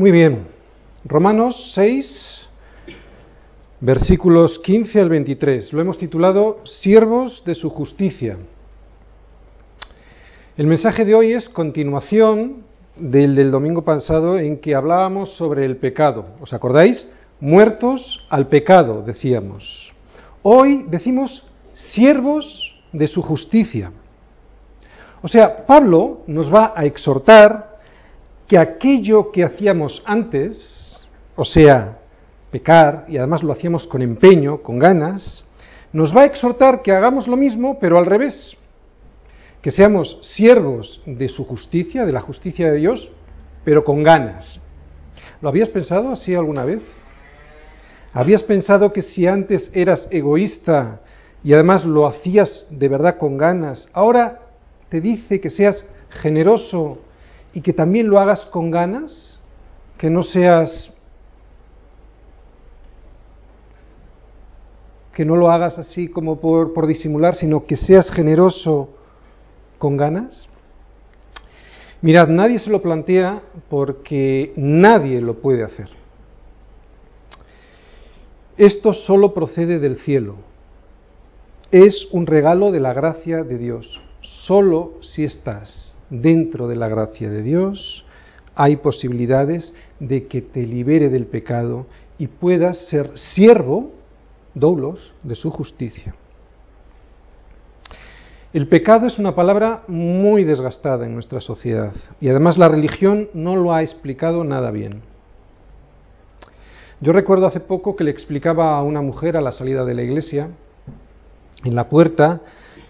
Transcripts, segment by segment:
Muy bien. Romanos 6, versículos 15 al 23. Lo hemos titulado Siervos de su justicia. El mensaje de hoy es continuación del del domingo pasado en que hablábamos sobre el pecado. ¿Os acordáis? Muertos al pecado, decíamos. Hoy decimos siervos de su justicia. O sea, Pablo nos va a exhortar que aquello que hacíamos antes, o sea, pecar, y además lo hacíamos con empeño, con ganas, nos va a exhortar que hagamos lo mismo, pero al revés, que seamos siervos de su justicia, de la justicia de Dios, pero con ganas. ¿Lo habías pensado así alguna vez? ¿Habías pensado que si antes eras egoísta y además lo hacías de verdad con ganas, ahora te dice que seas generoso y que también lo hagas con ganas, que no seas que no lo hagas así como por, por disimular, sino que seas generoso con ganas? Mirad, nadie se lo plantea porque nadie lo puede hacer. Esto solo procede del cielo. Es un regalo de la gracia de Dios. Solo si estás dentro de la gracia de Dios hay posibilidades de que te libere del pecado y puedas ser siervo, doulos, de su justicia. El pecado es una palabra muy desgastada en nuestra sociedad y además la religión no lo ha explicado nada bien. Yo recuerdo hace poco que le explicaba a una mujer a la salida de la iglesia, en la puerta,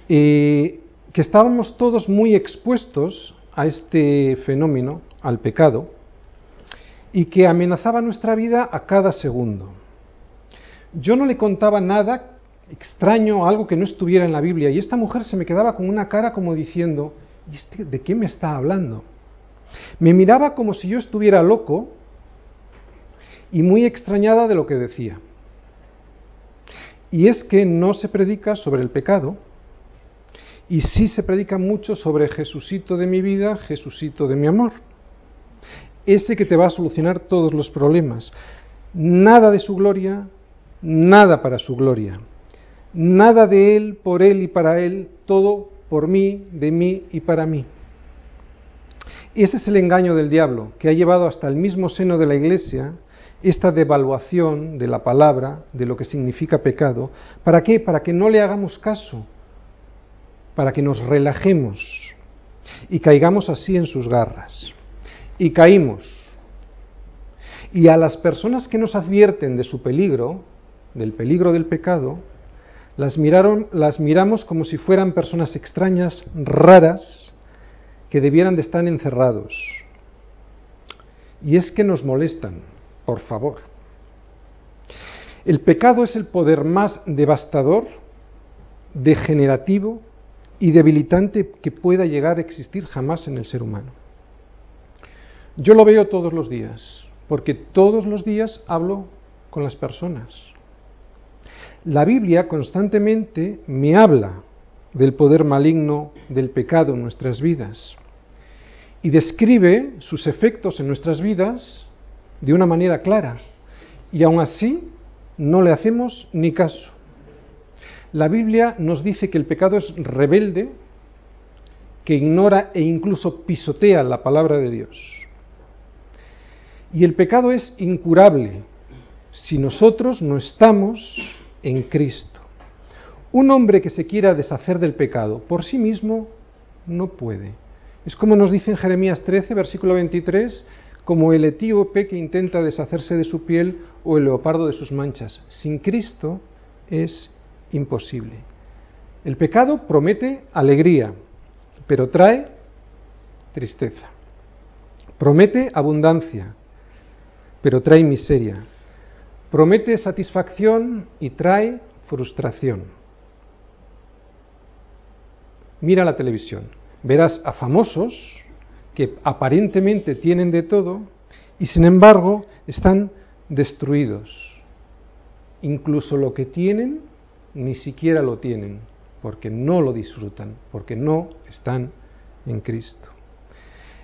eh, que estábamos todos muy expuestos a este fenómeno, al pecado, y que amenazaba nuestra vida a cada segundo. Yo no le contaba nada extraño, algo que no estuviera en la Biblia, y esta mujer se me quedaba con una cara como diciendo, ¿y este de qué me está hablando? Me miraba como si yo estuviera loco y muy extrañada de lo que decía. Y es que no se predica sobre el pecado, y sí se predica mucho sobre Jesucito de mi vida, Jesucito de mi amor. Ese que te va a solucionar todos los problemas. Nada de su gloria, nada para su gloria. Nada de Él, por Él y para Él, todo por mí, de mí y para mí. Ese es el engaño del diablo, que ha llevado hasta el mismo seno de la Iglesia esta devaluación de la palabra, de lo que significa pecado. ¿Para qué? Para que no le hagamos caso, para que nos relajemos y caigamos así en sus garras. Y caímos. Y a las personas que nos advierten de su peligro, del peligro del pecado, las, miraron, las miramos como si fueran personas extrañas, raras, que debieran de estar encerrados. Y es que nos molestan, por favor. El pecado es el poder más devastador, degenerativo y debilitante que pueda llegar a existir jamás en el ser humano. Yo lo veo todos los días, porque todos los días hablo con las personas. La Biblia constantemente me habla del poder maligno del pecado en nuestras vidas y describe sus efectos en nuestras vidas de una manera clara. Y aún así no le hacemos ni caso. La Biblia nos dice que el pecado es rebelde, que ignora e incluso pisotea la palabra de Dios. Y el pecado es incurable si nosotros no estamos en Cristo. Un hombre que se quiera deshacer del pecado por sí mismo no puede. Es como nos dice en Jeremías 13, versículo 23, como el etíope que intenta deshacerse de su piel o el leopardo de sus manchas. Sin Cristo es imposible. El pecado promete alegría, pero trae tristeza. Promete abundancia, pero trae miseria. Promete satisfacción y trae frustración. Mira la televisión. Verás a famosos que aparentemente tienen de todo y sin embargo están destruidos. Incluso lo que tienen ni siquiera lo tienen, porque no lo disfrutan, porque no están en Cristo.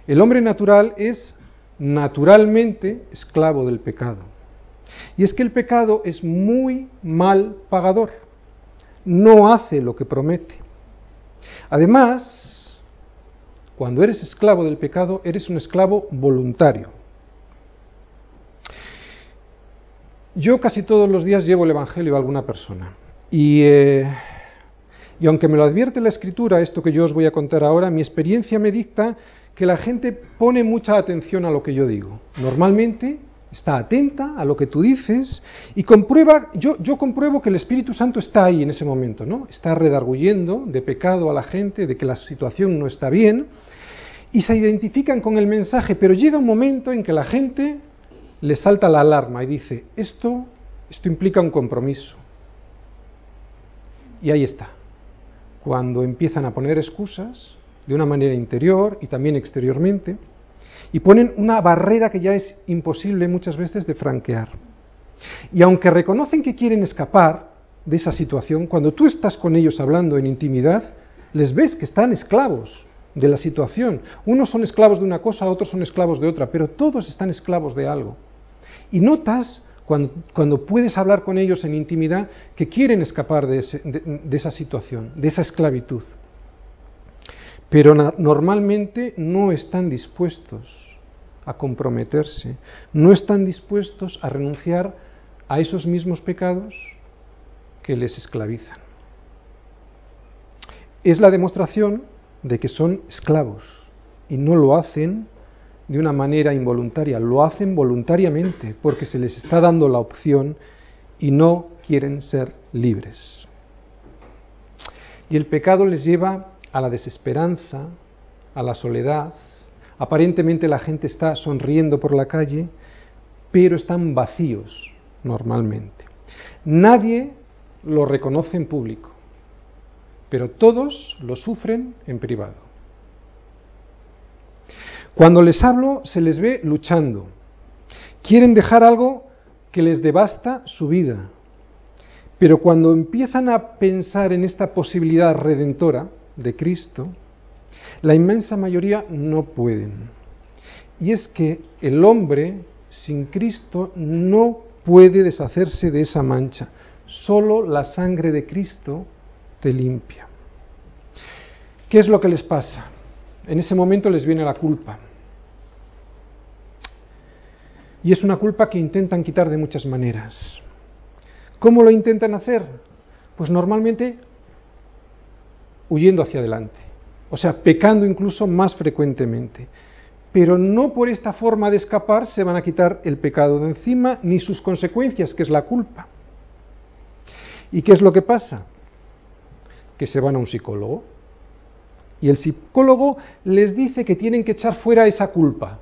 El hombre natural es naturalmente esclavo del pecado. Y es que el pecado es muy mal pagador, no hace lo que promete. Además, cuando eres esclavo del pecado, eres un esclavo voluntario. Yo casi todos los días llevo el Evangelio a alguna persona. Y, eh, y aunque me lo advierte la Escritura, esto que yo os voy a contar ahora, mi experiencia me dicta que la gente pone mucha atención a lo que yo digo. Normalmente está atenta a lo que tú dices y comprueba, yo, yo compruebo que el Espíritu Santo está ahí en ese momento, ¿no? Está redarguyendo de pecado a la gente, de que la situación no está bien, y se identifican con el mensaje, pero llega un momento en que la gente le salta la alarma y dice, esto, esto implica un compromiso. Y ahí está. Cuando empiezan a poner excusas, de una manera interior y también exteriormente, y ponen una barrera que ya es imposible muchas veces de franquear. Y aunque reconocen que quieren escapar de esa situación, cuando tú estás con ellos hablando en intimidad, les ves que están esclavos de la situación. Unos son esclavos de una cosa, otros son esclavos de otra, pero todos están esclavos de algo. Y notas, cuando, puedes hablar con ellos en intimidad, que quieren escapar de esa situación, de esa esclavitud pero normalmente no están dispuestos a comprometerse, no están dispuestos a renunciar a esos mismos pecados que les esclavizan. Es la demostración de que son esclavos y no lo hacen de una manera involuntaria, lo hacen voluntariamente porque se les está dando la opción y no quieren ser libres. Y el pecado les lleva a la desesperanza, a la soledad. Aparentemente la gente está sonriendo por la calle, pero están vacíos normalmente. Nadie lo reconoce en público, pero todos lo sufren en privado. Cuando les hablo se les ve luchando. Quieren dejar algo que les devasta su vida. Pero cuando empiezan a pensar en esta posibilidad redentora, de Cristo, la inmensa mayoría no pueden. Y es que el hombre sin Cristo no puede deshacerse de esa mancha. Solo la sangre de Cristo te limpia. ¿Qué es lo que les pasa? En ese momento les viene la culpa. Y es una culpa que intentan quitar de muchas maneras. ¿Cómo lo intentan hacer? Pues normalmente huyendo hacia adelante, o sea, pecando incluso más frecuentemente. Pero no por esta forma de escapar se van a quitar el pecado de encima ni sus consecuencias, que es la culpa. ¿Y qué es lo que pasa? Que se van a un psicólogo y el psicólogo les dice que tienen que echar fuera esa culpa,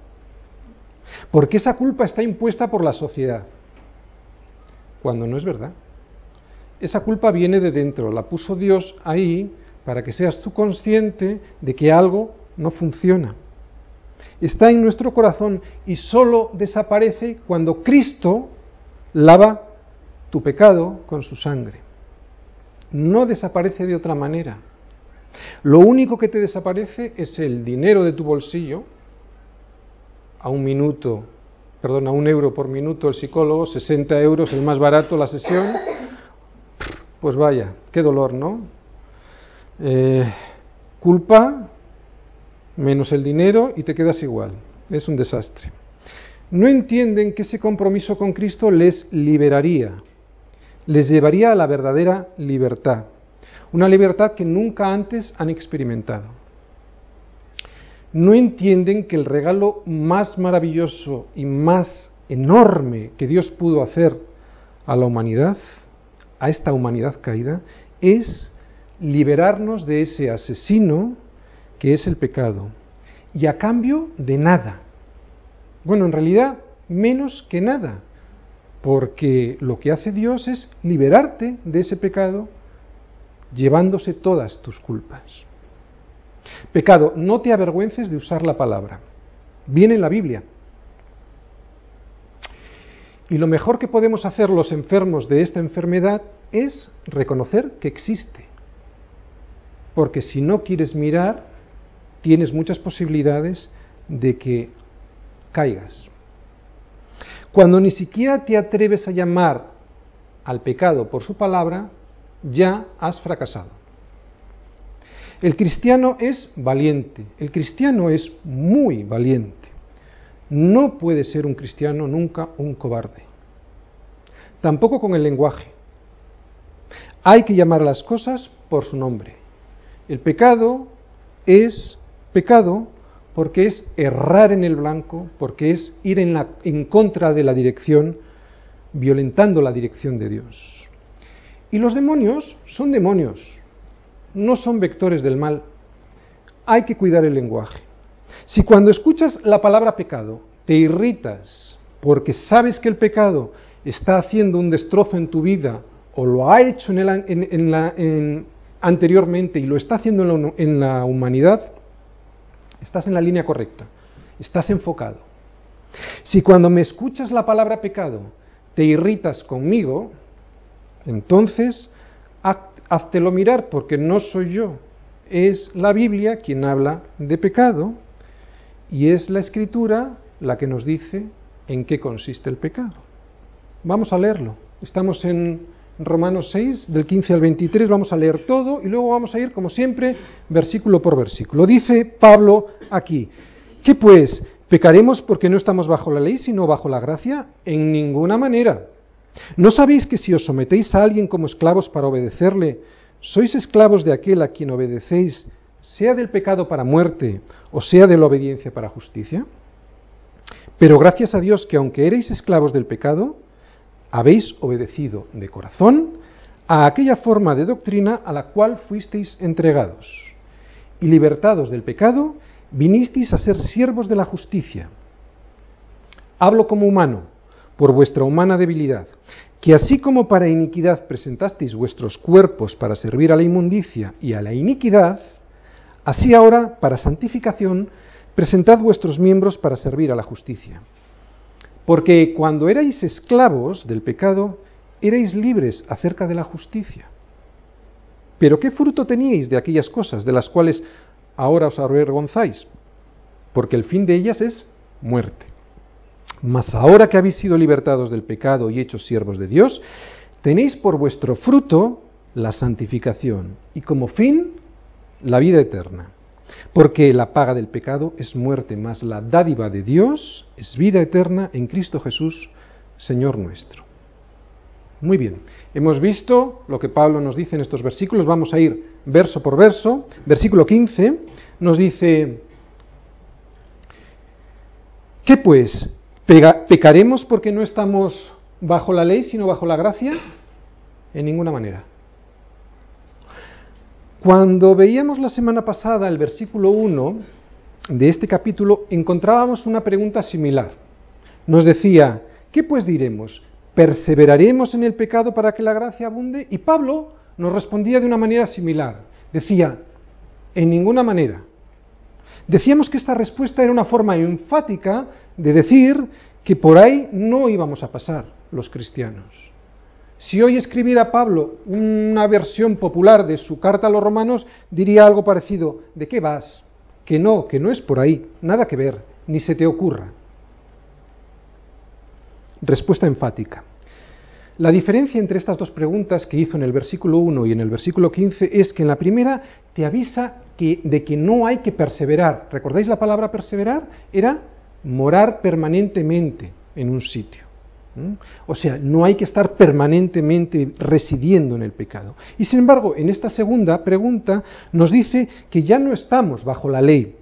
porque esa culpa está impuesta por la sociedad, cuando no es verdad. Esa culpa viene de dentro, la puso Dios ahí para que seas tú consciente de que algo no funciona. Está en nuestro corazón y solo desaparece cuando Cristo lava tu pecado con su sangre. No desaparece de otra manera. Lo único que te desaparece es el dinero de tu bolsillo, a un minuto, perdón, a un euro por minuto el psicólogo, 60 euros el más barato la sesión. Pues vaya, qué dolor, ¿no? Eh, culpa menos el dinero y te quedas igual. Es un desastre. No entienden que ese compromiso con Cristo les liberaría, les llevaría a la verdadera libertad, una libertad que nunca antes han experimentado. No entienden que el regalo más maravilloso y más enorme que Dios pudo hacer a la humanidad, a esta humanidad caída, es liberarnos de ese asesino que es el pecado. Y a cambio de nada. Bueno, en realidad, menos que nada. Porque lo que hace Dios es liberarte de ese pecado llevándose todas tus culpas. Pecado, no te avergüences de usar la palabra. Viene en la Biblia. Y lo mejor que podemos hacer los enfermos de esta enfermedad es reconocer que existe porque si no quieres mirar, tienes muchas posibilidades de que caigas. Cuando ni siquiera te atreves a llamar al pecado por su palabra, ya has fracasado. El cristiano es valiente, el cristiano es muy valiente. No puede ser un cristiano nunca un cobarde. Tampoco con el lenguaje. Hay que llamar a las cosas por su nombre. El pecado es pecado porque es errar en el blanco, porque es ir en, la, en contra de la dirección, violentando la dirección de Dios. Y los demonios son demonios, no son vectores del mal. Hay que cuidar el lenguaje. Si cuando escuchas la palabra pecado te irritas porque sabes que el pecado está haciendo un destrozo en tu vida o lo ha hecho en la, anteriormente y lo está haciendo en la humanidad, Estás en la línea correcta. Estás enfocado. Si cuando me escuchas la palabra pecado te irritas conmigo, entonces háztelo mirar porque no soy yo. Es la Biblia quien habla de pecado y es la escritura la que nos dice en qué consiste el pecado. Vamos a leerlo. Estamos en Romanos 6, del 15 al 23, vamos a leer todo y luego vamos a ir, como siempre, versículo por versículo. Dice Pablo aquí, ¿qué pues? ¿Pecaremos porque no estamos bajo la ley, sino bajo la gracia? En ninguna manera. ¿No sabéis que si os sometéis a alguien como esclavos para obedecerle, sois esclavos de aquel a quien obedecéis, sea del pecado para muerte o sea de la obediencia para justicia? Pero gracias a Dios que aunque erais esclavos del pecado, habéis obedecido de corazón a aquella forma de doctrina a la cual fuisteis entregados, y libertados del pecado, vinisteis a ser siervos de la justicia. Hablo como humano, por vuestra humana debilidad, que así como para iniquidad presentasteis vuestros cuerpos para servir a la inmundicia y a la iniquidad, así ahora, para santificación, presentad vuestros miembros para servir a la justicia. Porque cuando erais esclavos del pecado, erais libres acerca de la justicia. Pero ¿qué fruto teníais de aquellas cosas de las cuales ahora os avergonzáis? Porque el fin de ellas es muerte. Mas ahora que habéis sido libertados del pecado y hechos siervos de Dios, tenéis por vuestro fruto la santificación y como fin la vida eterna. Porque la paga del pecado es muerte, mas la dádiva de Dios es vida eterna en Cristo Jesús, Señor nuestro. Muy bien, hemos visto lo que Pablo nos dice en estos versículos, vamos a ir verso por verso. Versículo 15 nos dice, ¿qué pues? ¿Pecaremos porque no estamos bajo la ley, sino bajo la gracia? En ninguna manera. Cuando veíamos la semana pasada el versículo 1 de este capítulo, encontrábamos una pregunta similar. Nos decía, ¿qué pues diremos? ¿Perseveraremos en el pecado para que la gracia abunde? Y Pablo nos respondía de una manera similar. Decía, en ninguna manera. Decíamos que esta respuesta era una forma enfática de decir que por ahí no íbamos a pasar los cristianos. Si hoy escribiera Pablo una versión popular de su carta a los romanos, diría algo parecido, ¿de qué vas? Que no, que no es por ahí, nada que ver, ni se te ocurra. Respuesta enfática. La diferencia entre estas dos preguntas que hizo en el versículo 1 y en el versículo 15 es que en la primera te avisa que, de que no hay que perseverar. ¿Recordáis la palabra perseverar? Era morar permanentemente en un sitio. O sea, no hay que estar permanentemente residiendo en el pecado. Y sin embargo, en esta segunda pregunta nos dice que ya no estamos bajo la ley,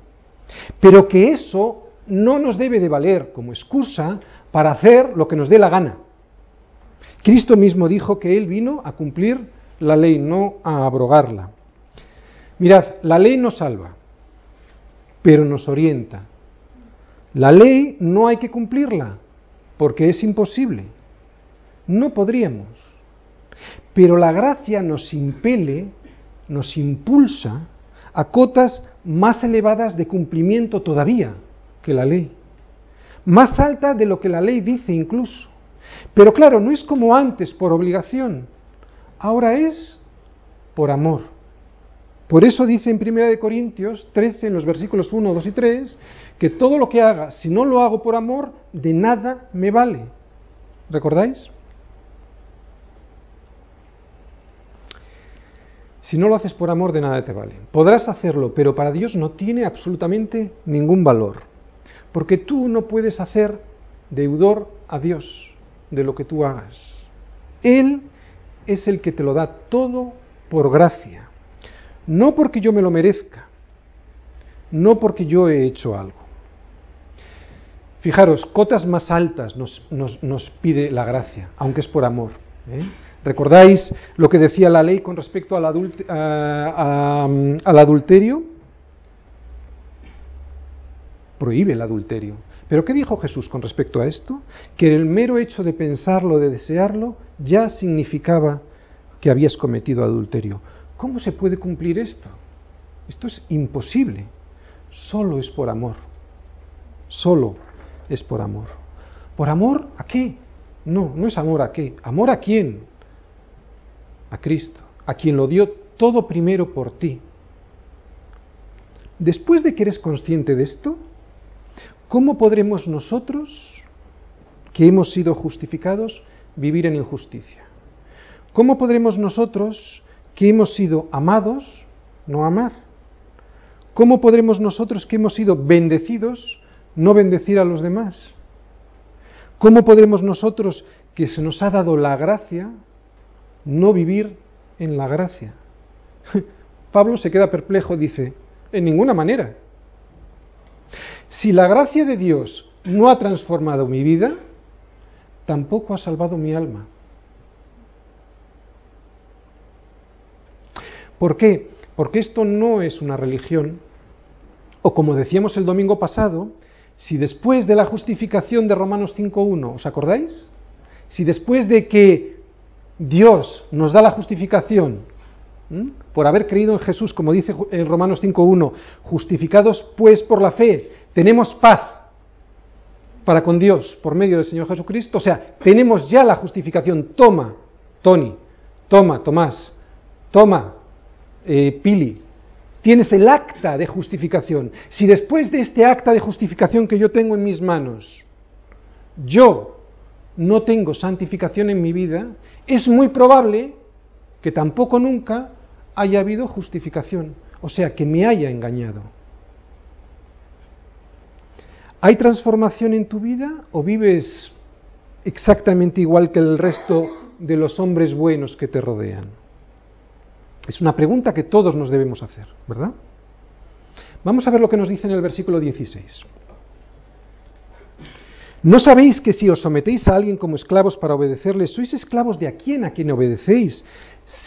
pero que eso no nos debe de valer como excusa para hacer lo que nos dé la gana. Cristo mismo dijo que Él vino a cumplir la ley, no a abrogarla. Mirad, la ley nos salva, pero nos orienta. La ley no hay que cumplirla, porque es imposible. No podríamos. Pero la gracia nos impele, nos impulsa a cotas más elevadas de cumplimiento todavía que la ley. Más alta de lo que la ley dice incluso. Pero claro, no es como antes por obligación. Ahora es por amor. Por eso dice en 1 Corintios 13, en los versículos 1, 2 y 3, que todo lo que haga, si no lo hago por amor, de nada me vale. ¿Recordáis? Si no lo haces por amor, de nada te vale. Podrás hacerlo, pero para Dios no tiene absolutamente ningún valor. Porque tú no puedes hacer deudor a Dios de lo que tú hagas. Él es el que te lo da todo por gracia. No porque yo me lo merezca, no porque yo he hecho algo. Fijaros, cotas más altas nos, nos, pide la gracia, aunque es por amor. ¿eh? ¿Recordáis lo que decía la ley con respecto al, al adulterio? Prohíbe el adulterio. Pero ¿qué dijo Jesús con respecto a esto? Que el mero hecho de pensarlo, de desearlo, ya significaba que habías cometido adulterio. ¿Cómo se puede cumplir esto? Esto es imposible. Solo es por amor. Solo es por amor. ¿Por amor a qué? No, no es amor a qué. ¿Amor a quién? A Cristo, a quien lo dio todo primero por ti. Después de que eres consciente de esto, ¿cómo podremos nosotros, que hemos sido justificados, vivir en injusticia? ¿Cómo podremos nosotros, que hemos sido amados, no amar? ¿Cómo podremos nosotros, que hemos sido bendecidos, no bendecir a los demás? ¿Cómo podremos nosotros, que se nos ha dado la gracia, no vivir en la gracia? Pablo se queda perplejo, dice, en ninguna manera. Si la gracia de Dios no ha transformado mi vida, tampoco ha salvado mi alma. ¿Por qué? Porque esto no es una religión, o como decíamos el domingo pasado, si después de la justificación de Romanos 5.1, ¿os acordáis? Si después de que Dios nos da la justificación por haber creído en Jesús, como dice en Romanos 5.1, justificados pues por la fe, tenemos paz para con Dios por medio del Señor Jesucristo, o sea, tenemos ya la justificación, toma, Tony, toma, Tomás, toma, eh, Pili, tienes el acta de justificación. Si después de este acta de justificación que yo tengo en mis manos, yo no tengo santificación en mi vida, es muy probable que tampoco nunca haya habido justificación, o sea, que me haya engañado. ¿Hay transformación en tu vida o vives exactamente igual que el resto de los hombres buenos que te rodean? Es una pregunta que todos nos debemos hacer, ¿verdad? Vamos a ver lo que nos dice en el versículo 16. ¿No sabéis que si os sometéis a alguien como esclavos para obedecerle, sois esclavos de a quién a quien obedecéis,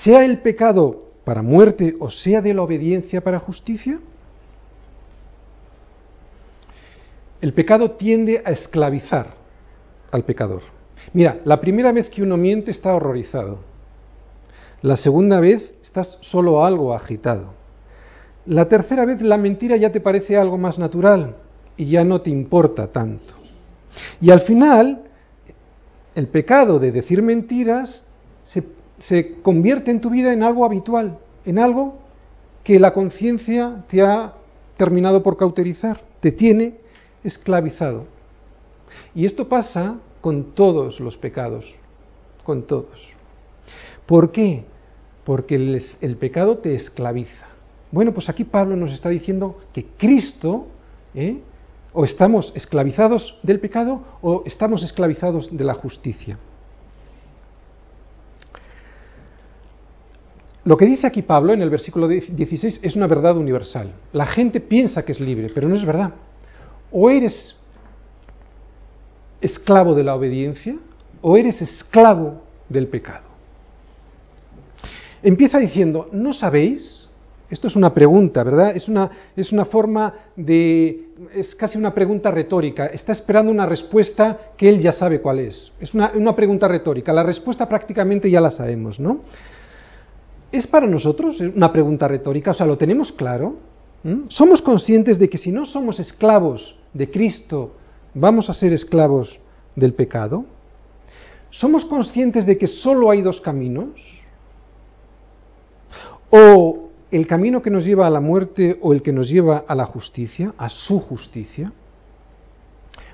sea el pecado para muerte o sea de la obediencia para justicia? El pecado tiende a esclavizar al pecador. Mira, la primera vez que uno miente está horrorizado. La segunda vez estás solo algo agitado. La tercera vez la mentira ya te parece algo más natural y ya no te importa tanto. Y al final, el pecado de decir mentiras se, se convierte en tu vida en algo habitual, en algo que la conciencia te ha terminado por cauterizar, te tiene esclavizado. Y esto pasa con todos los pecados, con todos. ¿Por qué? porque el, pecado te esclaviza. Bueno, pues aquí Pablo nos está diciendo que Cristo, ¿eh? o estamos esclavizados del pecado o estamos esclavizados de la justicia. Lo que dice aquí Pablo en el versículo 16 es una verdad universal. La gente piensa que es libre, pero no es verdad. O eres esclavo de la obediencia o eres esclavo del pecado. Empieza diciendo, ¿no sabéis? Esto es una pregunta, ¿verdad? Es una, es una forma de... es casi una pregunta retórica. Está esperando una respuesta que él ya sabe cuál es. Es una, una pregunta retórica. La respuesta prácticamente ya la sabemos, ¿no? ¿Es para nosotros una pregunta retórica? O sea, ¿lo tenemos claro? ¿Mm? ¿Somos conscientes de que si no somos esclavos de Cristo, vamos a ser esclavos del pecado? ¿Somos conscientes de que solo hay dos caminos? o el camino que nos lleva a la muerte o el que nos lleva a la justicia, a su justicia?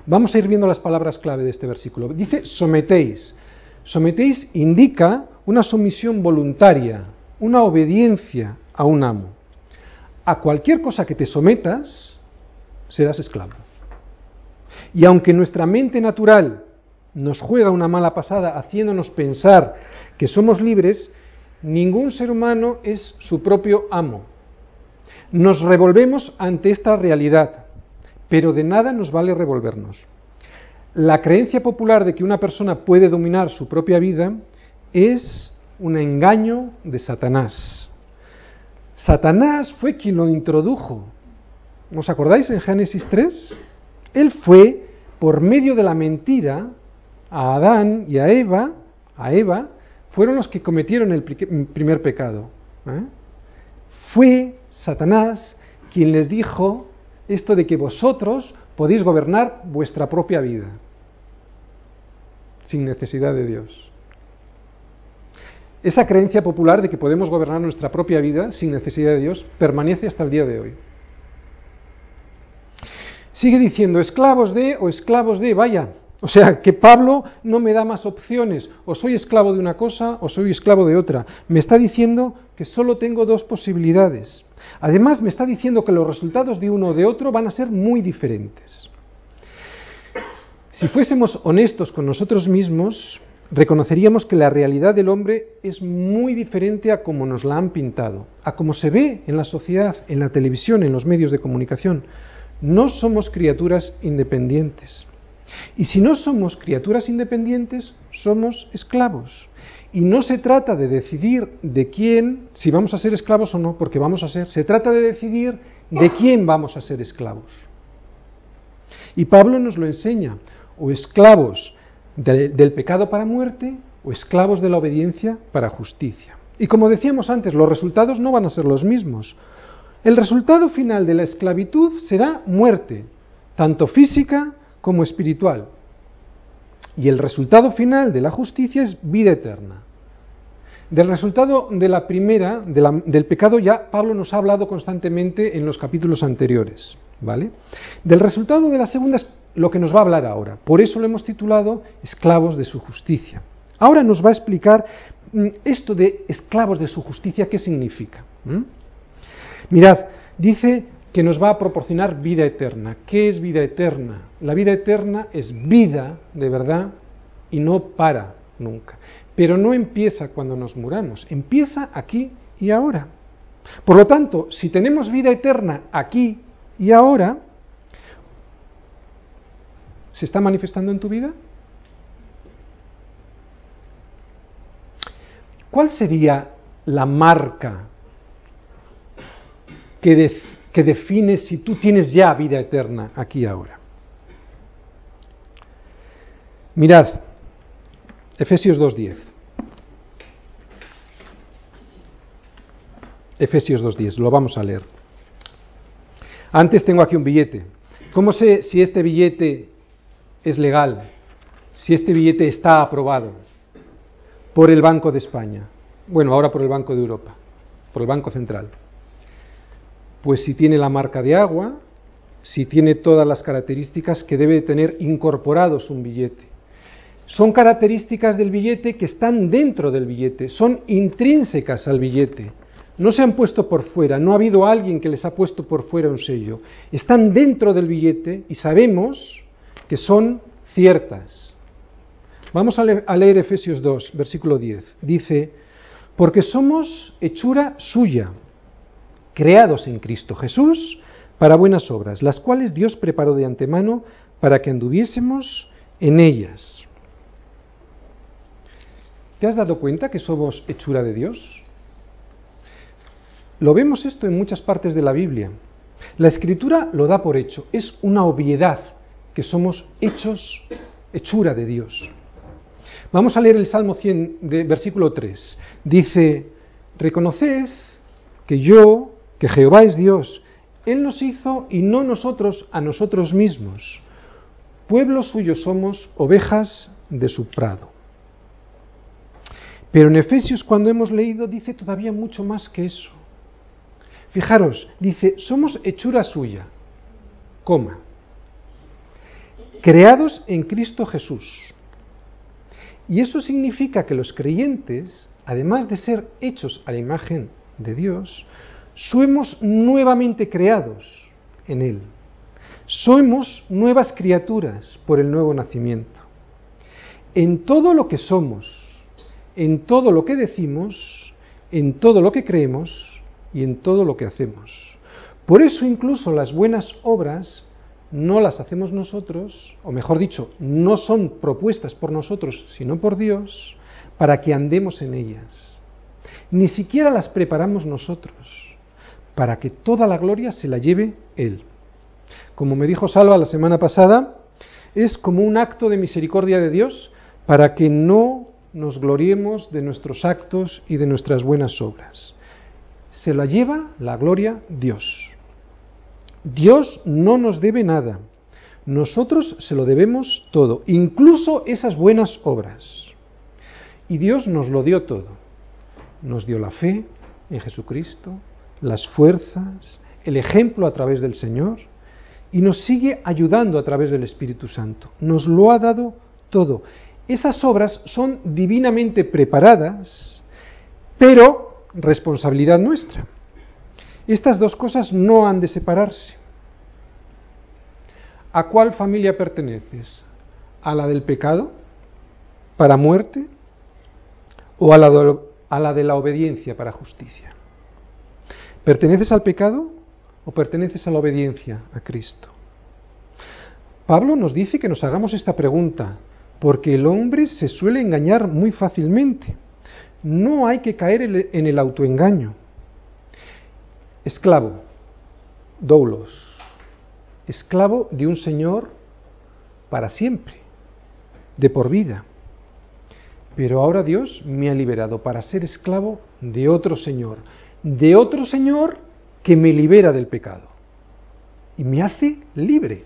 Vamos a ir viendo las palabras clave de este versículo. Dice sometéis. Sometéis indica una sumisión voluntaria, una obediencia a un amo. A cualquier cosa que te sometas, serás esclavo. Y aunque nuestra mente natural nos juega una mala pasada haciéndonos pensar que somos libres, ningún ser humano es su propio amo. Nos revolvemos ante esta realidad, pero de nada nos vale revolvernos. La creencia popular de que una persona puede dominar su propia vida es un engaño de Satanás. Satanás fue quien lo introdujo. ¿Os acordáis en Génesis 3? Él fue, por medio de la mentira, a Adán y a Eva, a Eva, fueron los que cometieron el primer pecado. ¿eh? Fue Satanás quien les dijo esto de que vosotros podéis gobernar vuestra propia vida sin necesidad de Dios. Esa creencia popular de que podemos gobernar nuestra propia vida sin necesidad de Dios permanece hasta el día de hoy. Sigue diciendo esclavos de o esclavos de, vaya, o sea, que Pablo no me da más opciones, o soy esclavo de una cosa o soy esclavo de otra. Me está diciendo que solo tengo dos posibilidades. Además, me está diciendo que los resultados de uno o de otro van a ser muy diferentes. Si fuésemos honestos con nosotros mismos, reconoceríamos que la realidad del hombre es muy diferente a como nos la han pintado, a como se ve en la sociedad, en la televisión, en los medios de comunicación. No somos criaturas independientes. Y si no somos criaturas independientes, somos esclavos. Y no se trata de decidir de quién, si vamos a ser esclavos o no, porque vamos a ser, se trata de decidir de quién vamos a ser esclavos. Y Pablo nos lo enseña, o esclavos del pecado para muerte, o esclavos de la obediencia para justicia. Y como decíamos antes, los resultados no van a ser los mismos. El resultado final de la esclavitud será muerte, tanto física como espiritual. Y el resultado final de la justicia es vida eterna. Del resultado de la primera, del pecado, ya Pablo nos ha hablado constantemente en los capítulos anteriores. ¿vale? Del resultado de la segunda es lo que nos va a hablar ahora. Por eso lo hemos titulado Esclavos de su justicia. Ahora nos va a explicar mm, esto de esclavos de su justicia, qué significa. Mirad, dice que nos va a proporcionar vida eterna. ¿Qué es vida eterna? La vida eterna es vida de verdad y no para nunca. Pero no empieza cuando nos muramos, empieza aquí y ahora. Por lo tanto, si tenemos vida eterna aquí y ahora, ¿se está manifestando en tu vida? ¿Cuál sería la marca que, define si tú tienes ya vida eterna aquí ahora. Mirad, Efesios 2.10. Efesios 2.10, lo vamos a leer. Antes tengo aquí un billete. ¿Cómo sé si este billete es legal? Si este billete está aprobado por el Banco de España. Bueno, ahora por el Banco de Europa, por el Banco Central pues si tiene la marca de agua, si tiene todas las características que debe tener incorporados un billete. Son características del billete que están dentro del billete, son intrínsecas al billete. No se han puesto por fuera, no ha habido alguien que les ha puesto por fuera un sello. Están dentro del billete y sabemos que son ciertas. Vamos a leer, Efesios 2, versículo 10. Dice, porque somos hechura suya creados en Cristo Jesús para buenas obras, las cuales Dios preparó de antemano para que anduviésemos en ellas. ¿Te has dado cuenta que somos hechura de Dios? Lo vemos esto en muchas partes de la Biblia. La escritura lo da por hecho, es una obviedad que somos hechos, hechura de Dios. Vamos a leer el Salmo 100, de, versículo 3. Dice, reconoced que yo, que Jehová es Dios. Él nos hizo y no nosotros a nosotros mismos. Pueblo suyo somos, ovejas de su prado. Pero en Efesios cuando hemos leído dice todavía mucho más que eso. Fijaros, dice, somos hechura suya, coma, creados en Cristo Jesús. Y eso significa que los creyentes, además de ser hechos a la imagen de Dios, somos nuevamente creados en Él. Somos nuevas criaturas por el nuevo nacimiento. En todo lo que somos, en todo lo que decimos, en todo lo que creemos y en todo lo que hacemos. Por eso incluso las buenas obras no las hacemos nosotros, o mejor dicho, no son propuestas por nosotros, sino por Dios, para que andemos en ellas. Ni siquiera las preparamos nosotros, para que toda la gloria se la lleve Él. Como me dijo Salva la semana pasada, es como un acto de misericordia de Dios para que no nos gloriemos de nuestros actos y de nuestras buenas obras. Se la lleva la gloria Dios. Dios no nos debe nada. Nosotros se lo debemos todo, incluso esas buenas obras. Y Dios nos lo dio todo. Nos dio la fe en Jesucristo, las fuerzas, el ejemplo a través del Señor, y nos sigue ayudando a través del Espíritu Santo. Nos lo ha dado todo. Esas obras son divinamente preparadas, pero responsabilidad nuestra. Estas dos cosas no han de separarse. ¿A cuál familia perteneces? ¿A la del pecado para muerte o a la de, la obediencia para justicia? ¿Perteneces al pecado o perteneces a la obediencia a Cristo? Pablo nos dice que nos hagamos esta pregunta, porque el hombre se suele engañar muy fácilmente. No hay que caer en el autoengaño esclavo, doulos, esclavo de un Señor para siempre, de por vida. Pero ahora Dios me ha liberado para ser esclavo de otro Señor, de otro Señor que me libera del pecado y me hace libre.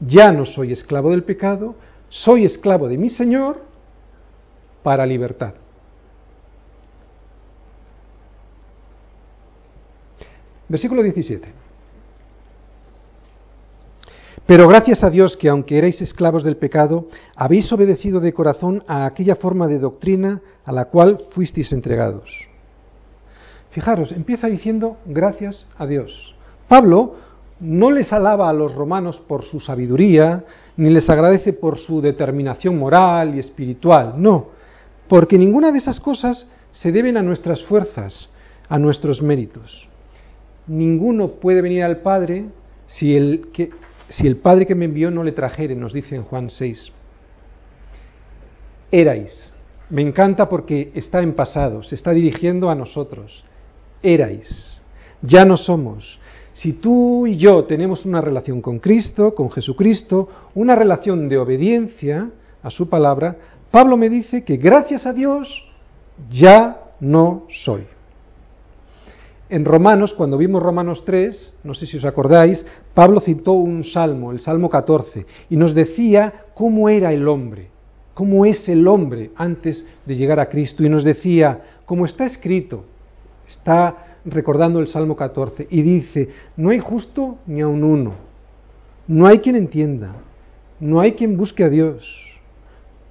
Ya no soy esclavo del pecado, soy esclavo de mi Señor para libertad. Versículo 17. Pero gracias a Dios que aunque erais esclavos del pecado, habéis obedecido de corazón a aquella forma de doctrina a la cual fuisteis entregados. Fijaros, empieza diciendo gracias a Dios. Pablo no les alaba a los romanos por su sabiduría, ni les agradece por su determinación moral y espiritual, no, porque ninguna de esas cosas se deben a nuestras fuerzas, a nuestros méritos ninguno puede venir al Padre si el, que, si el Padre que me envió no le trajere, nos dice en Juan 6. Erais. Me encanta porque está en pasado, se está dirigiendo a nosotros. Erais. Ya no somos. Si tú y yo tenemos una relación con Cristo, con Jesucristo, una relación de obediencia a su palabra, Pablo me dice que gracias a Dios ya no soy. En Romanos, cuando vimos Romanos 3, no sé si os acordáis, Pablo citó un salmo, el Salmo 14, y nos decía cómo era el hombre, cómo es el hombre antes de llegar a Cristo, y nos decía, como está escrito, está recordando el Salmo 14, y dice, no hay justo ni a un uno, no hay quien entienda, no hay quien busque a Dios,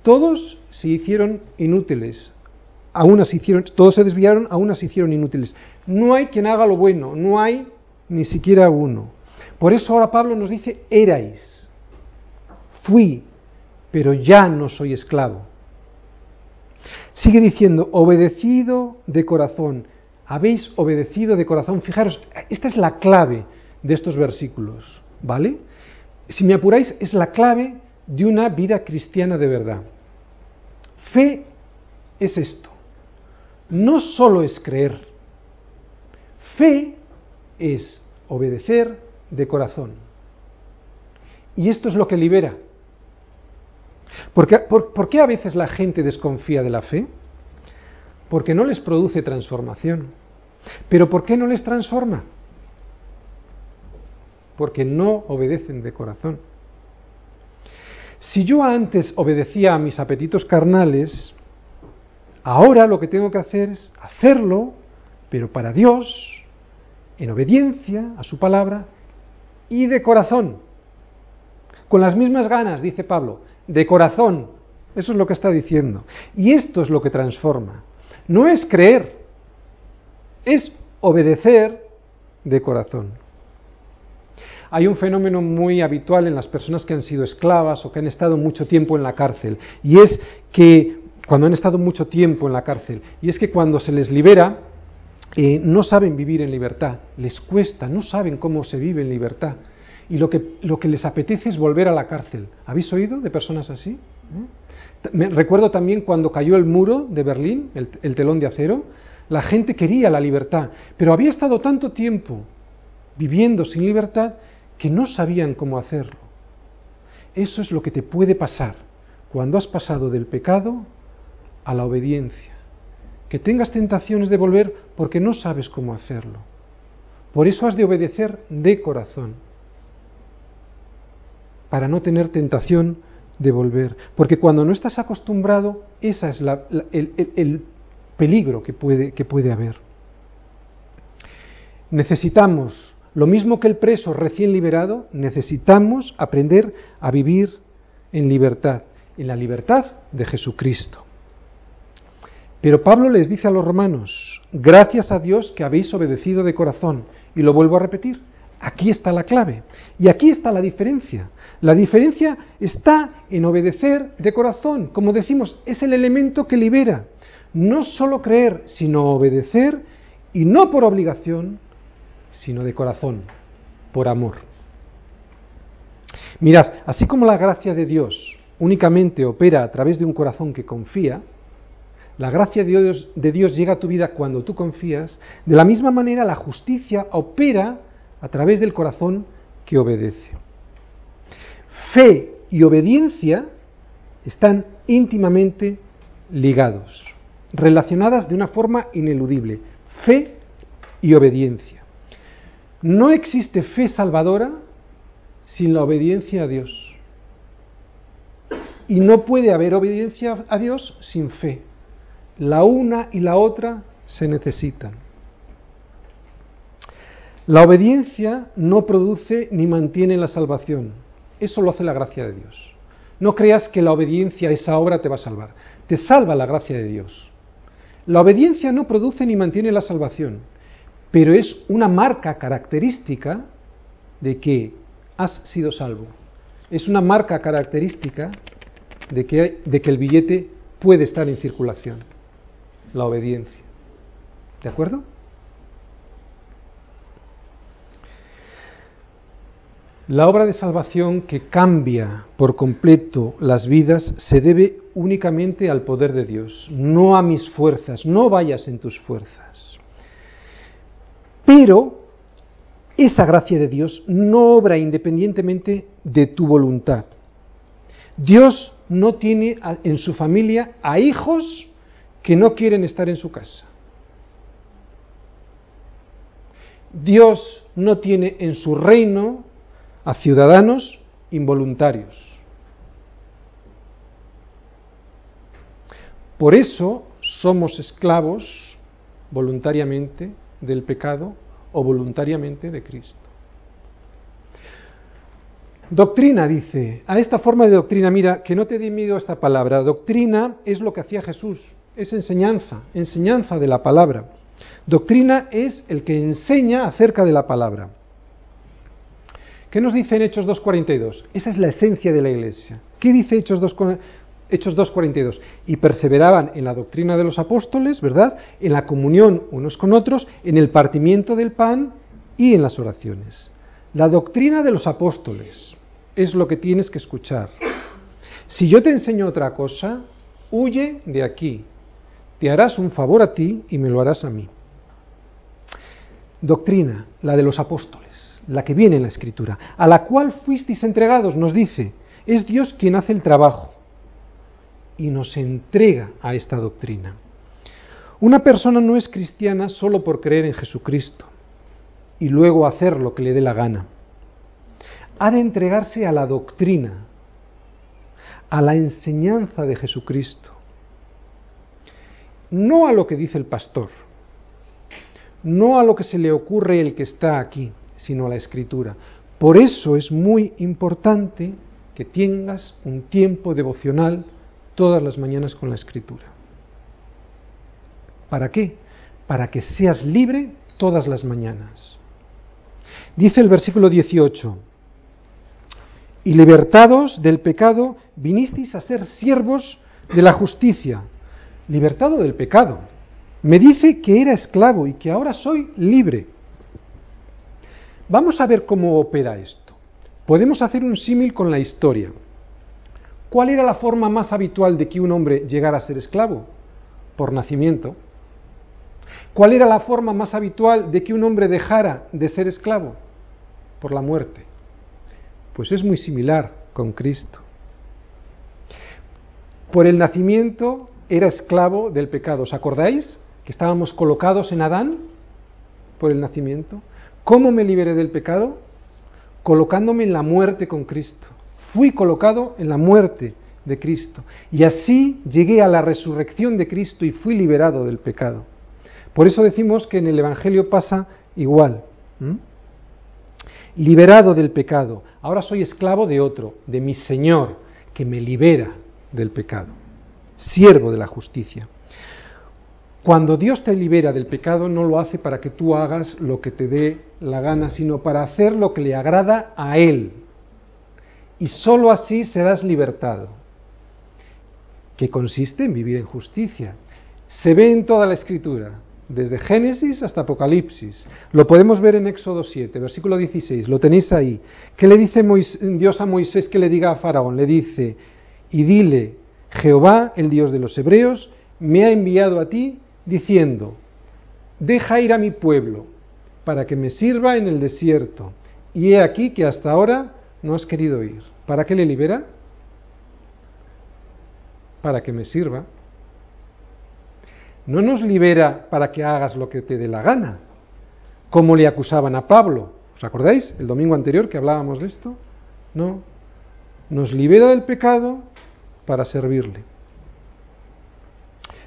todos se hicieron inútiles, aún así hicieron, todos se desviaron, aún así hicieron inútiles. No hay quien haga lo bueno, no hay ni siquiera uno. Por eso ahora Pablo nos dice, erais, fui, pero ya no soy esclavo. Sigue diciendo, obedecido de corazón, habéis obedecido de corazón. Fijaros, esta es la clave de estos versículos, ¿vale? Si me apuráis, es la clave de una vida cristiana de verdad. Fe es esto no solo es creer. Fe es obedecer de corazón. Y esto es lo que libera. ¿Por qué, por qué a veces la gente desconfía de la fe? Porque no les produce transformación. ¿Pero por qué no les transforma? Porque no obedecen de corazón. Si yo antes obedecía a mis apetitos carnales, Ahora lo que tengo que hacer es hacerlo, pero para Dios, en obediencia a su palabra y de corazón. Con las mismas ganas, dice Pablo, de corazón. Eso es lo que está diciendo. Y esto es lo que transforma. No es creer, es obedecer de corazón. Hay un fenómeno muy habitual en las personas que han sido esclavas o que han estado mucho tiempo en la cárcel, y es que cuando han estado mucho tiempo en la cárcel, y es que cuando se les libera, eh, no saben vivir en libertad, les cuesta, no saben cómo se vive en libertad. Y lo que, lo que les apetece es volver a la cárcel. ¿Habéis oído de personas así? ¿Eh? Me, recuerdo también cuando cayó el muro de Berlín, el, el telón de acero, la gente quería la libertad, pero había estado tanto tiempo viviendo sin libertad que no sabían cómo hacerlo. Eso es lo que te puede pasar cuando has pasado del pecado a la obediencia que tengas tentaciones de volver porque no sabes cómo hacerlo. Por eso has de obedecer de corazón, para no tener tentación de volver. Porque cuando no estás acostumbrado, ese es la, el, el, peligro que puede, que puede haber. Necesitamos, lo mismo que el preso recién liberado, necesitamos aprender a vivir en libertad, en la libertad de Jesucristo. Pero Pablo les dice a los romanos, gracias a Dios que habéis obedecido de corazón. Y lo vuelvo a repetir, aquí está la clave. Y aquí está la diferencia. La diferencia está en obedecer de corazón. Como decimos, es el elemento que libera. No solo creer, sino obedecer, y no por obligación, sino de corazón, por amor. Mirad, así como la gracia de Dios únicamente opera a través de un corazón que confía, la gracia de Dios, de Dios, llega a tu vida cuando tú confías. De la misma manera, la justicia opera a través del corazón que obedece. Fe y obediencia están íntimamente ligados, relacionadas de una forma ineludible. Fe y obediencia. No existe fe salvadora sin la obediencia a Dios. Y no puede haber obediencia a Dios sin fe. La una y la otra se necesitan. La obediencia no produce ni mantiene la salvación. Eso lo hace la gracia de Dios. No creas que la obediencia a esa obra te va a salvar. Te salva la gracia de Dios. La obediencia no produce ni mantiene la salvación, pero es una marca característica de que has sido salvo. Es una marca característica de que, de que el billete puede estar en circulación la obediencia. ¿De acuerdo? La obra de salvación que cambia por completo las vidas se debe únicamente al poder de Dios, no a mis fuerzas, no vayas en tus fuerzas. Pero esa gracia de Dios no obra independientemente de tu voluntad. Dios no tiene en su familia a hijos que no quieren estar en su casa. Dios no tiene en su reino a ciudadanos involuntarios. Por eso somos esclavos voluntariamente del pecado o voluntariamente de Cristo. Doctrina, dice, a esta forma de doctrina, mira, que no te dé miedo esta palabra, doctrina es lo que hacía Jesús, es enseñanza, enseñanza de la palabra. Doctrina es el que enseña acerca de la palabra. ¿Qué nos dice en Hechos 2.42? Esa es la esencia de la iglesia. ¿Qué dice Hechos 2.42? Hechos 2.42. Y perseveraban en la doctrina de los apóstoles, ¿verdad? En la comunión unos con otros, en el partimiento del pan y en las oraciones. La doctrina de los apóstoles es lo que tienes que escuchar. Si yo te enseño otra cosa, huye de aquí, te harás un favor a ti y me lo harás a mí. Doctrina, la de los apóstoles, la que viene en la escritura, a la cual fuisteis entregados, nos dice, es Dios quien hace el trabajo y nos entrega a esta doctrina. Una persona no es cristiana solo por creer en Jesucristo y luego hacer lo que le dé la gana. Ha de entregarse a la doctrina, a la enseñanza de Jesucristo no a lo que dice el pastor, no a lo que se le ocurre el que está aquí, sino a la escritura. Por eso es muy importante que tengas un tiempo devocional todas las mañanas con la escritura. ¿Para qué? Para que seas libre todas las mañanas. Dice el versículo 18, y libertados del pecado, vinisteis a ser siervos de la justicia. Libertado del pecado. Me dice que era esclavo y que ahora soy libre. Vamos a ver cómo opera esto. Podemos hacer un símil con la historia. ¿Cuál era la forma más habitual de que un hombre llegara a ser esclavo? Por nacimiento. ¿Cuál era la forma más habitual de que un hombre dejara de ser esclavo? Por la muerte. Pues es muy similar con Cristo. Por el nacimiento era esclavo del pecado. ¿Os acordáis que estábamos colocados en Adán por el nacimiento? ¿Cómo me liberé del pecado? Colocándome en la muerte con Cristo. Fui colocado en la muerte de Cristo. Y así llegué a la resurrección de Cristo y fui liberado del pecado. Por eso decimos que en el Evangelio pasa igual. Liberado del pecado. Ahora soy esclavo de otro, de mi Señor, que me libera del pecado. Siervo de la justicia. Cuando Dios te libera del pecado no lo hace para que tú hagas lo que te dé la gana, sino para hacer lo que le agrada a Él. Y sólo así serás libertado. Que consiste en vivir en justicia. Se ve en toda la escritura desde Génesis hasta Apocalipsis. Lo podemos ver en Éxodo 7, versículo 16, lo tenéis ahí. ¿Qué le dice Dios a Moisés que le diga a Faraón? Le dice, y dile, Jehová, el Dios de los Hebreos, me ha enviado a ti diciendo, deja ir a mi pueblo para que me sirva en el desierto. Y he aquí que hasta ahora no has querido ir. ¿Para qué le libera? Para que me sirva no nos libera para que hagas lo que te dé la gana, como le acusaban a Pablo. ¿Os acordáis el domingo anterior que hablábamos de esto? No, nos libera del pecado para servirle.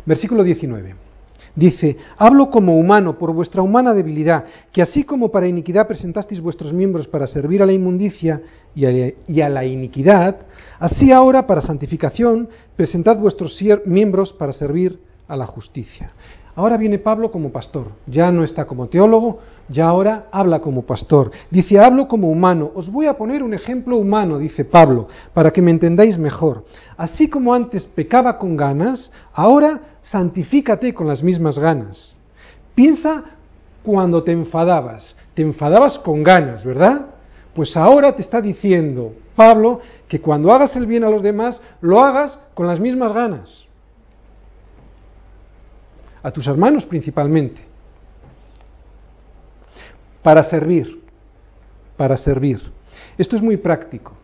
Versículo 19. Dice, hablo como humano por vuestra humana debilidad, que así como para iniquidad presentasteis vuestros miembros para servir a la inmundicia y a la iniquidad, así ahora para santificación presentad vuestros miembros para servir a la justicia. Ahora viene Pablo como pastor, ya no está como teólogo, ya ahora habla como pastor. Dice, hablo como humano. Os voy a poner un ejemplo humano, dice Pablo, para que me entendáis mejor. Así como antes pecaba con ganas, ahora santifícate con las mismas ganas. Piensa cuando te enfadabas. Te enfadabas con ganas, ¿verdad? Pues ahora te está diciendo Pablo que cuando hagas el bien a los demás, lo hagas con las mismas ganas a tus hermanos principalmente, para servir, para servir. Esto es muy práctico.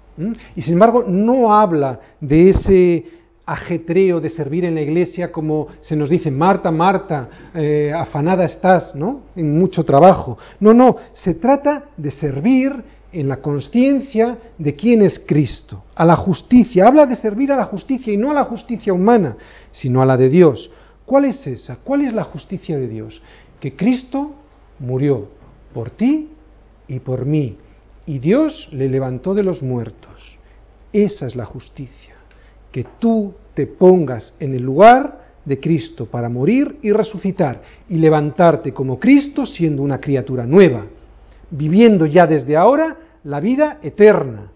Y sin embargo, no habla de ese ajetreo de servir en la iglesia como se nos dice, Marta, Marta, eh, afanada estás, ¿no? En mucho trabajo. No, no, se trata de servir en la conciencia de quién es Cristo, a la justicia. Habla de servir a la justicia y no a la justicia humana, sino a la de Dios. ¿Cuál es esa? ¿Cuál es la justicia de Dios? Que Cristo murió por ti y por mí, y Dios le levantó de los muertos. Esa es la justicia, que tú te pongas en el lugar de Cristo para morir y resucitar y levantarte como Cristo siendo una criatura nueva, viviendo ya desde ahora la vida eterna.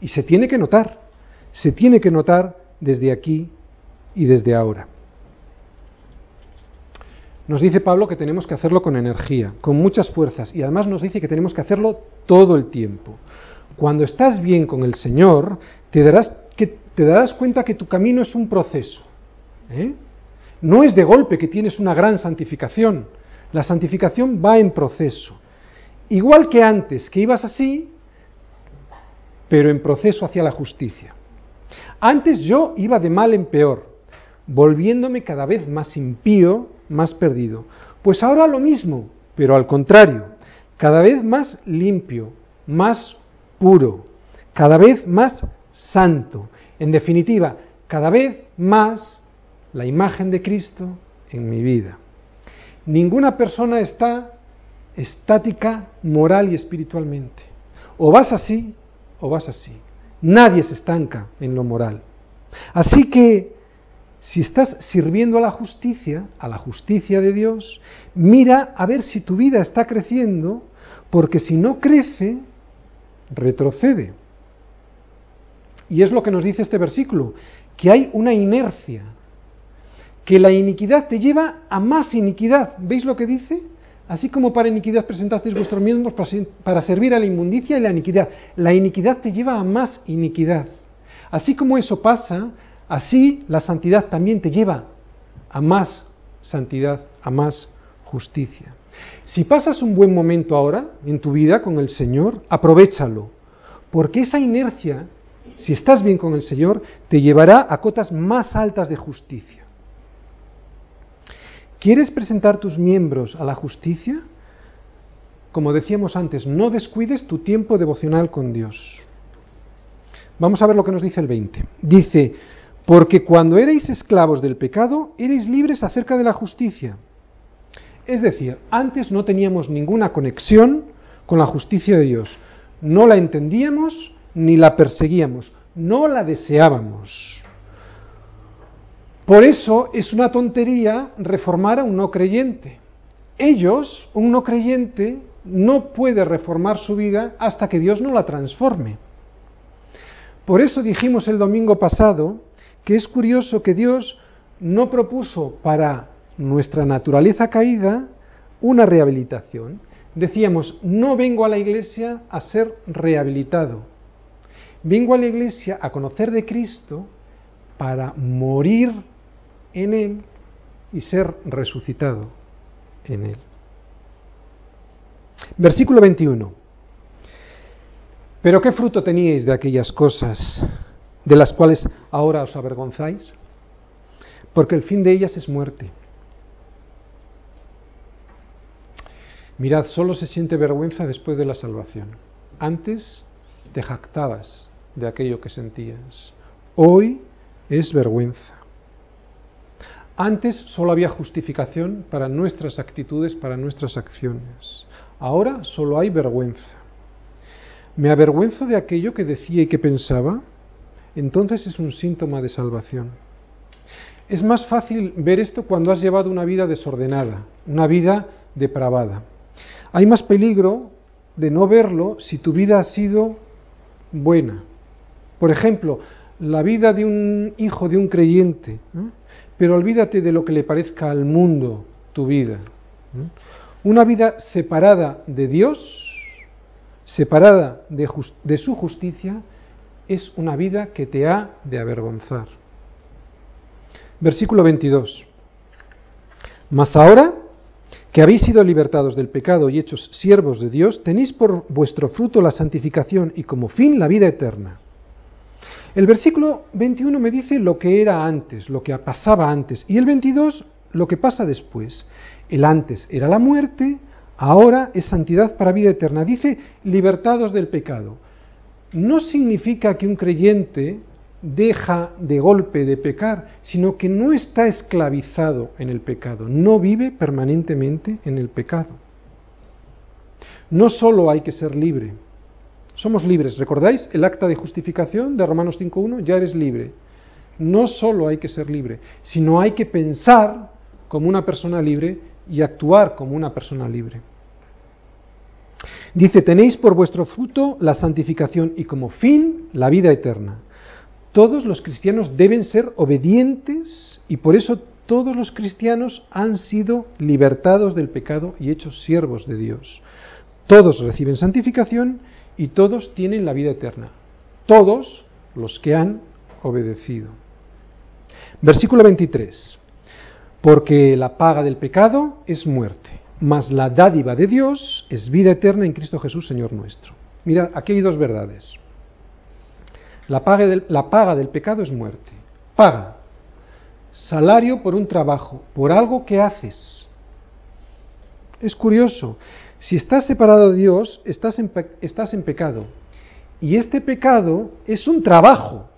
Y se tiene que notar, se tiene que notar desde aquí y desde ahora. Nos dice Pablo que tenemos que hacerlo con energía, con muchas fuerzas, y además nos dice que tenemos que hacerlo todo el tiempo. Cuando estás bien con el Señor, te darás, que, te darás cuenta que tu camino es un proceso. ¿eh? No es de golpe que tienes una gran santificación. La santificación va en proceso. Igual que antes, que ibas así, pero en proceso hacia la justicia. Antes yo iba de mal en peor, volviéndome cada vez más impío más perdido. Pues ahora lo mismo, pero al contrario, cada vez más limpio, más puro, cada vez más santo. En definitiva, cada vez más la imagen de Cristo en mi vida. Ninguna persona está estática moral y espiritualmente. O vas así o vas así. Nadie se estanca en lo moral. Así que si estás sirviendo a la justicia, a la justicia de Dios, mira a ver si tu vida está creciendo, porque si no crece, retrocede. Y es lo que nos dice este versículo, que hay una inercia, que la iniquidad te lleva a más iniquidad. ¿Veis lo que dice? Así como para iniquidad presentasteis vuestros miembros para servir a la inmundicia y la iniquidad. La iniquidad te lleva a más iniquidad. Así como eso pasa, así la santidad también te lleva a más santidad, a más justicia. Si pasas un buen momento ahora en tu vida con el Señor, aprovechalo, porque esa inercia, si estás bien con el Señor, te llevará a cotas más altas de justicia. ¿Quieres presentar tus miembros a la justicia? Como decíamos antes, no descuides tu tiempo devocional con Dios. Vamos a ver lo que nos dice el 20. Dice, porque cuando erais esclavos del pecado, erais libres acerca de la justicia. Es decir, antes no teníamos ninguna conexión con la justicia de Dios. No la entendíamos ni la perseguíamos, no la deseábamos. Por eso es una tontería reformar a un no creyente. Ellos, un no creyente, no puede reformar su vida hasta que Dios no la transforme. Por eso dijimos el domingo pasado que es curioso que Dios no propuso para nuestra naturaleza caída una rehabilitación. Decíamos, no vengo a la iglesia a ser rehabilitado. Vengo a la iglesia a conocer de Cristo para morir en Él y ser resucitado en Él. Versículo 21. Pero ¿qué fruto teníais de aquellas cosas de las cuales ahora os avergonzáis? Porque el fin de ellas es muerte. Mirad, solo se siente vergüenza después de la salvación. Antes te jactabas de aquello que sentías. Hoy es vergüenza. Antes solo había justificación para nuestras actitudes, para nuestras acciones. Ahora solo hay vergüenza. ¿Me avergüenzo de aquello que decía y que pensaba? Entonces es un síntoma de salvación. Es más fácil ver esto cuando has llevado una vida desordenada, una vida depravada. Hay más peligro de no verlo si tu vida ha sido buena. Por ejemplo, la vida de un hijo de un creyente. Pero olvídate de lo que le parezca al mundo tu vida. Una vida separada de Dios, separada de, de, su justicia, es una vida que te ha de avergonzar. Versículo 22. Mas ahora que habéis sido libertados del pecado y hechos siervos de Dios, tenéis por vuestro fruto la santificación y como fin la vida eterna el versículo 21 me dice lo que era antes, lo que pasaba antes, y el 22 lo que pasa después. El antes era la muerte, ahora es santidad para vida eterna. Dice libertados del pecado. No significa que un creyente deja de golpe de pecar, sino que no está esclavizado en el pecado, no vive permanentemente en el pecado. No solo hay que ser libre, somos libres. ¿Recordáis el acta de justificación de Romanos 5.1? Ya eres libre. No solo hay que ser libre, sino hay que pensar como una persona libre y actuar como una persona libre. Dice, tenéis por vuestro fruto la santificación y como fin la vida eterna. Todos los cristianos deben ser obedientes y por eso todos los cristianos han sido libertados del pecado y hechos siervos de Dios. Todos reciben santificación y todos tienen la vida eterna. Todos los que han obedecido. Versículo 23. Porque la paga del pecado es muerte, mas la dádiva de Dios es vida eterna en Cristo Jesús, Señor nuestro. Mira, aquí hay dos verdades. La paga del, la paga del pecado es muerte. Paga. Salario por un trabajo, por algo que haces. Es curioso. Si estás separado de Dios, estás en, estás en pecado. Y este pecado es un trabajo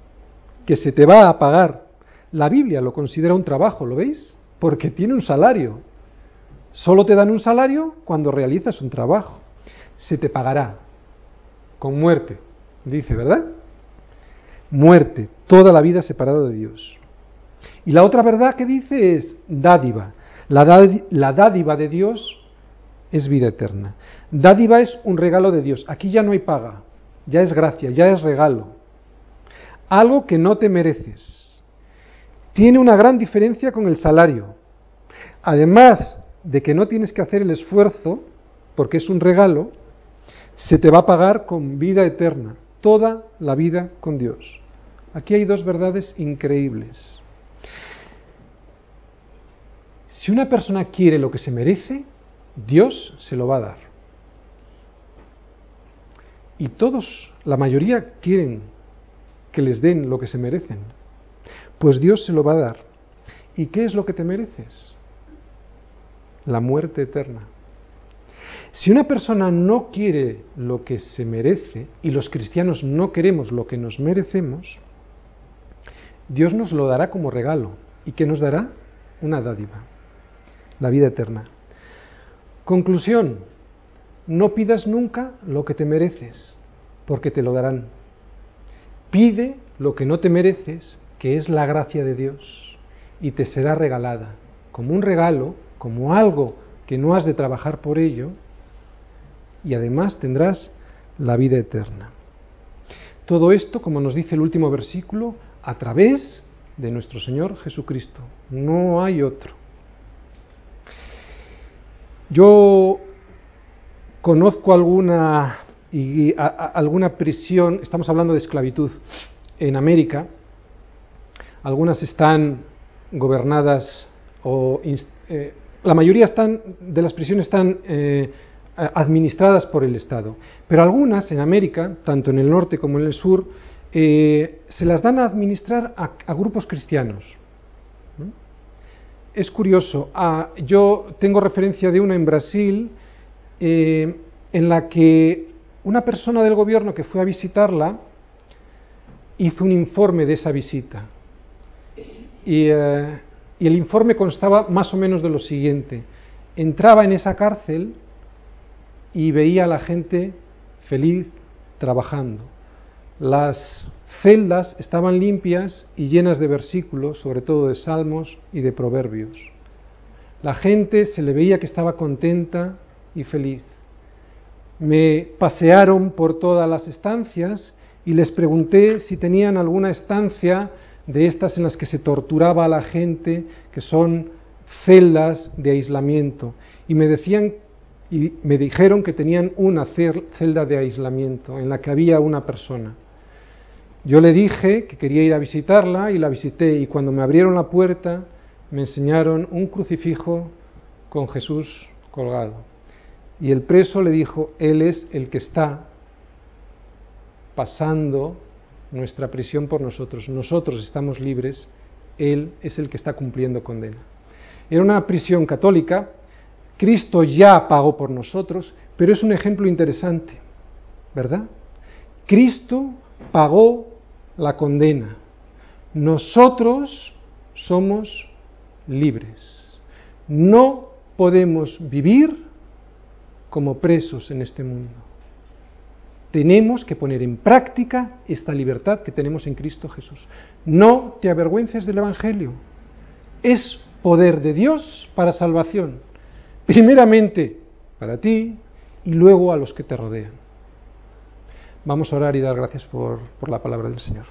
que se te va a pagar. La Biblia lo considera un trabajo, ¿lo veis? Porque tiene un salario. Solo te dan un salario cuando realizas un trabajo. Se te pagará con muerte, dice, ¿verdad? Muerte, toda la vida separado de Dios. Y la otra verdad que dice es dádiva. La, dádiva de Dios es vida eterna. Dádiva es un regalo de Dios. Aquí ya no hay paga, ya es gracia, ya es regalo. Algo que no te mereces. Tiene una gran diferencia con el salario. Además de que no tienes que hacer el esfuerzo, porque es un regalo, se te va a pagar con vida eterna, toda la vida con Dios. Aquí hay dos verdades increíbles. Si una persona quiere lo que se merece, Dios se lo va a dar. Y todos, la mayoría, quieren que les den lo que se merecen. Pues Dios se lo va a dar. ¿Y qué es lo que te mereces? La muerte eterna. Si una persona no quiere lo que se merece, y los cristianos no queremos lo que nos merecemos, Dios nos lo dará como regalo. ¿Y qué nos dará? Una dádiva, la vida eterna. Conclusión, no pidas nunca lo que te mereces, porque te lo darán. Pide lo que no te mereces, que es la gracia de Dios, y te será regalada, como un regalo, como algo que no has de trabajar por ello, y además tendrás la vida eterna. Todo esto, como nos dice el último versículo, a través de nuestro Señor Jesucristo. No hay otro. Yo conozco alguna, y, alguna prisión, estamos hablando de esclavitud, en América. Algunas están gobernadas o eh, la mayoría están, de las prisiones están eh, administradas por el Estado, pero algunas en América, tanto en el norte como en el sur, eh, se las dan a administrar a, grupos cristianos. Es curioso, ah, yo tengo referencia de una en Brasil eh, en la que una persona del gobierno que fue a visitarla hizo un informe de esa visita. Y, eh, y el informe constaba más o menos de lo siguiente. Entraba en esa cárcel y veía a la gente feliz trabajando las celdas estaban limpias y llenas de versículos, sobre todo de salmos y de proverbios. La gente se le veía que estaba contenta y feliz. Me pasearon por todas las estancias y les pregunté si tenían alguna estancia de estas en las que se torturaba a la gente, que son celdas de aislamiento. Y me decían y me dijeron que tenían una celda de aislamiento en la que había una persona. Yo le dije que quería ir a visitarla y la visité y cuando me abrieron la puerta me enseñaron un crucifijo con Jesús colgado. Y el preso le dijo, Él es el que está pasando nuestra prisión por nosotros. Nosotros estamos libres, Él es el que está cumpliendo condena. Era una prisión católica, Cristo ya pagó por nosotros, pero es un ejemplo interesante, ¿verdad? Cristo pagó la condena. Nosotros somos libres. No podemos vivir como presos en este mundo. Tenemos que poner en práctica esta libertad que tenemos en Cristo Jesús. No te avergüences del Evangelio. Es poder de Dios para salvación. Primeramente para ti y luego a los que te rodean. Vamos a orar y dar gracias por, por la palabra del Señor.